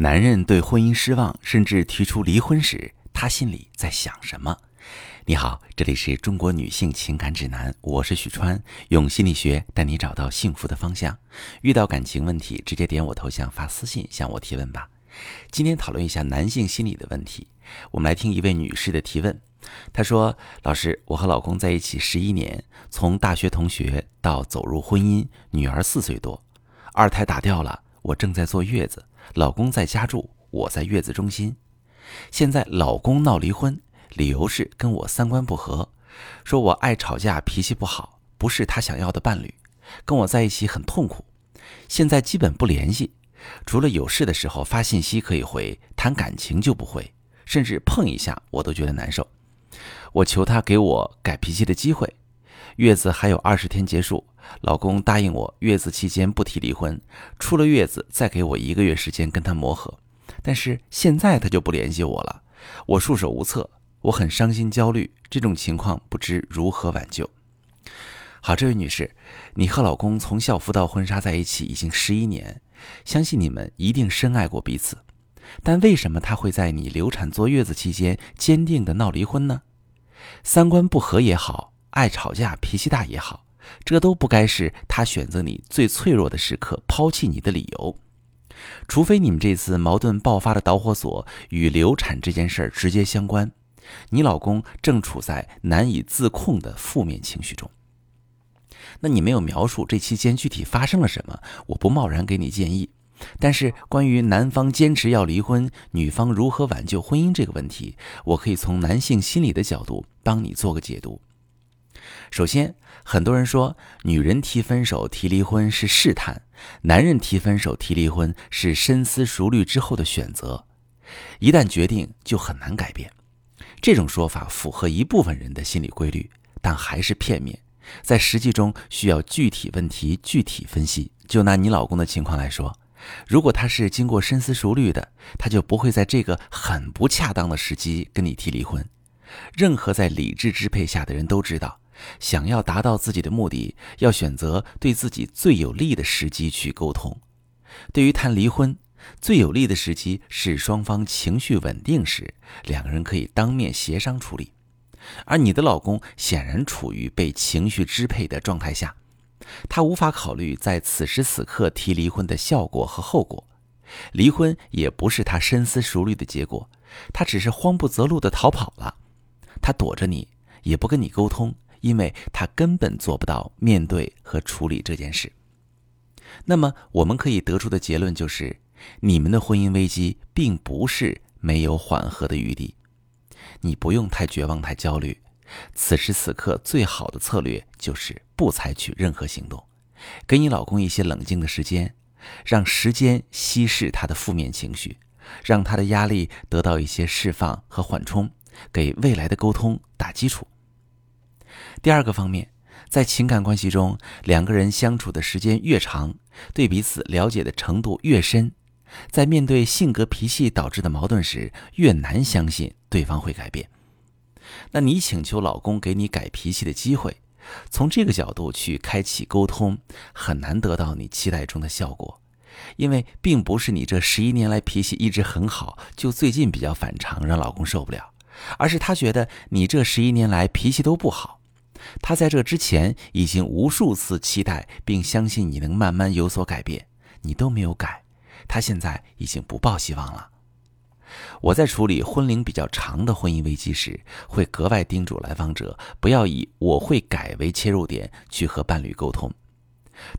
男人对婚姻失望，甚至提出离婚时，他心里在想什么？你好，这里是中国女性情感指南，我是许川，用心理学带你找到幸福的方向。遇到感情问题，直接点我头像发私信向我提问吧。今天讨论一下男性心理的问题。我们来听一位女士的提问。她说：“老师，我和老公在一起十一年，从大学同学到走入婚姻，女儿四岁多，二胎打掉了，我正在坐月子。”老公在家住，我在月子中心。现在老公闹离婚，理由是跟我三观不合，说我爱吵架，脾气不好，不是他想要的伴侣，跟我在一起很痛苦。现在基本不联系，除了有事的时候发信息可以回，谈感情就不回，甚至碰一下我都觉得难受。我求他给我改脾气的机会。月子还有二十天结束，老公答应我月子期间不提离婚，出了月子再给我一个月时间跟他磨合。但是现在他就不联系我了，我束手无策，我很伤心焦虑。这种情况不知如何挽救。好，这位女士，你和老公从校服到婚纱在一起已经十一年，相信你们一定深爱过彼此。但为什么他会在你流产坐月子期间坚定的闹离婚呢？三观不合也好。爱吵架、脾气大也好，这都不该是他选择你最脆弱的时刻抛弃你的理由。除非你们这次矛盾爆发的导火索与流产这件事儿直接相关，你老公正处在难以自控的负面情绪中。那你没有描述这期间具体发生了什么，我不贸然给你建议。但是关于男方坚持要离婚，女方如何挽救婚姻这个问题，我可以从男性心理的角度帮你做个解读。首先，很多人说女人提分手、提离婚是试探，男人提分手、提离婚是深思熟虑之后的选择。一旦决定，就很难改变。这种说法符合一部分人的心理规律，但还是片面，在实际中需要具体问题具体分析。就拿你老公的情况来说，如果他是经过深思熟虑的，他就不会在这个很不恰当的时机跟你提离婚。任何在理智支配下的人都知道。想要达到自己的目的，要选择对自己最有利的时机去沟通。对于谈离婚，最有利的时机是双方情绪稳定时，两个人可以当面协商处理。而你的老公显然处于被情绪支配的状态下，他无法考虑在此时此刻提离婚的效果和后果。离婚也不是他深思熟虑的结果，他只是慌不择路的逃跑了。他躲着你，也不跟你沟通。因为他根本做不到面对和处理这件事。那么，我们可以得出的结论就是，你们的婚姻危机并不是没有缓和的余地。你不用太绝望、太焦虑。此时此刻，最好的策略就是不采取任何行动，给你老公一些冷静的时间，让时间稀释他的负面情绪，让他的压力得到一些释放和缓冲，给未来的沟通打基础。第二个方面，在情感关系中，两个人相处的时间越长，对彼此了解的程度越深，在面对性格脾气导致的矛盾时，越难相信对方会改变。那你请求老公给你改脾气的机会，从这个角度去开启沟通，很难得到你期待中的效果，因为并不是你这十一年来脾气一直很好，就最近比较反常，让老公受不了，而是他觉得你这十一年来脾气都不好。他在这之前已经无数次期待并相信你能慢慢有所改变，你都没有改，他现在已经不抱希望了。我在处理婚龄比较长的婚姻危机时，会格外叮嘱来访者不要以“我会改”为切入点去和伴侣沟通。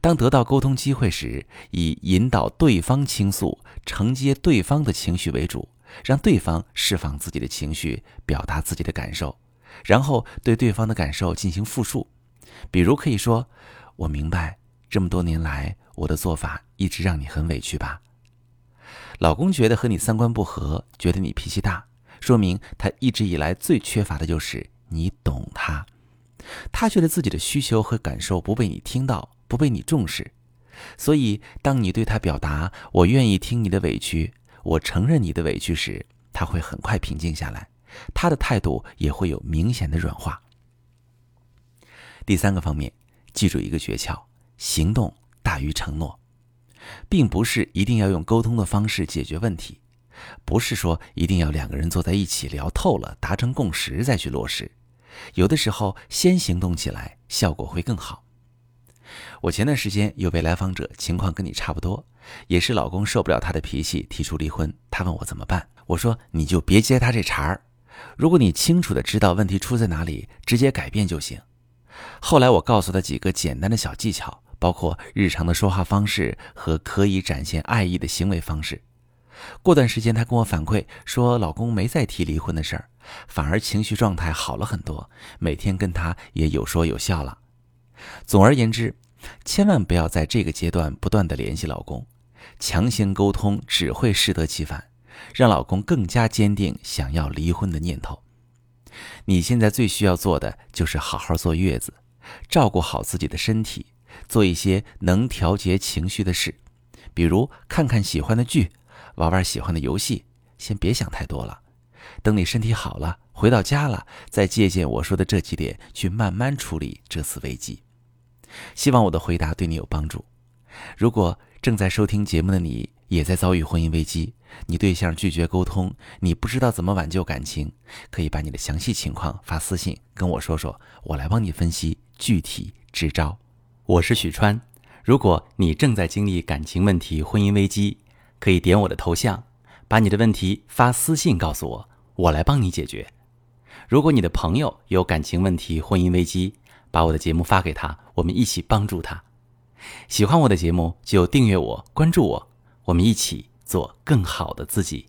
当得到沟通机会时，以引导对方倾诉、承接对方的情绪为主，让对方释放自己的情绪，表达自己的感受。然后对对方的感受进行复述，比如可以说：“我明白，这么多年来我的做法一直让你很委屈吧？”老公觉得和你三观不合，觉得你脾气大，说明他一直以来最缺乏的就是你懂他。他觉得自己的需求和感受不被你听到，不被你重视，所以当你对他表达“我愿意听你的委屈，我承认你的委屈”时，他会很快平静下来。他的态度也会有明显的软化。第三个方面，记住一个诀窍：行动大于承诺。并不是一定要用沟通的方式解决问题，不是说一定要两个人坐在一起聊透了，达成共识再去落实。有的时候先行动起来，效果会更好。我前段时间有位来访者，情况跟你差不多，也是老公受不了她的脾气，提出离婚。她问我怎么办，我说你就别接他这茬儿。如果你清楚的知道问题出在哪里，直接改变就行。后来我告诉他几个简单的小技巧，包括日常的说话方式和可以展现爱意的行为方式。过段时间，他跟我反馈说，老公没再提离婚的事儿，反而情绪状态好了很多，每天跟他也有说有笑了。总而言之，千万不要在这个阶段不断的联系老公，强行沟通只会适得其反，让老公更加坚定想要离婚的念头。你现在最需要做的就是好好坐月子，照顾好自己的身体，做一些能调节情绪的事，比如看看喜欢的剧，玩玩喜欢的游戏。先别想太多了，等你身体好了，回到家了，再借鉴我说的这几点去慢慢处理这次危机。希望我的回答对你有帮助。如果正在收听节目的你也在遭遇婚姻危机，你对象拒绝沟通，你不知道怎么挽救感情，可以把你的详细情况发私信跟我说说，我来帮你分析具体支招。我是许川。如果你正在经历感情问题、婚姻危机，可以点我的头像，把你的问题发私信告诉我，我来帮你解决。如果你的朋友有感情问题、婚姻危机，把我的节目发给他，我们一起帮助他。喜欢我的节目就订阅我、关注我，我们一起做更好的自己。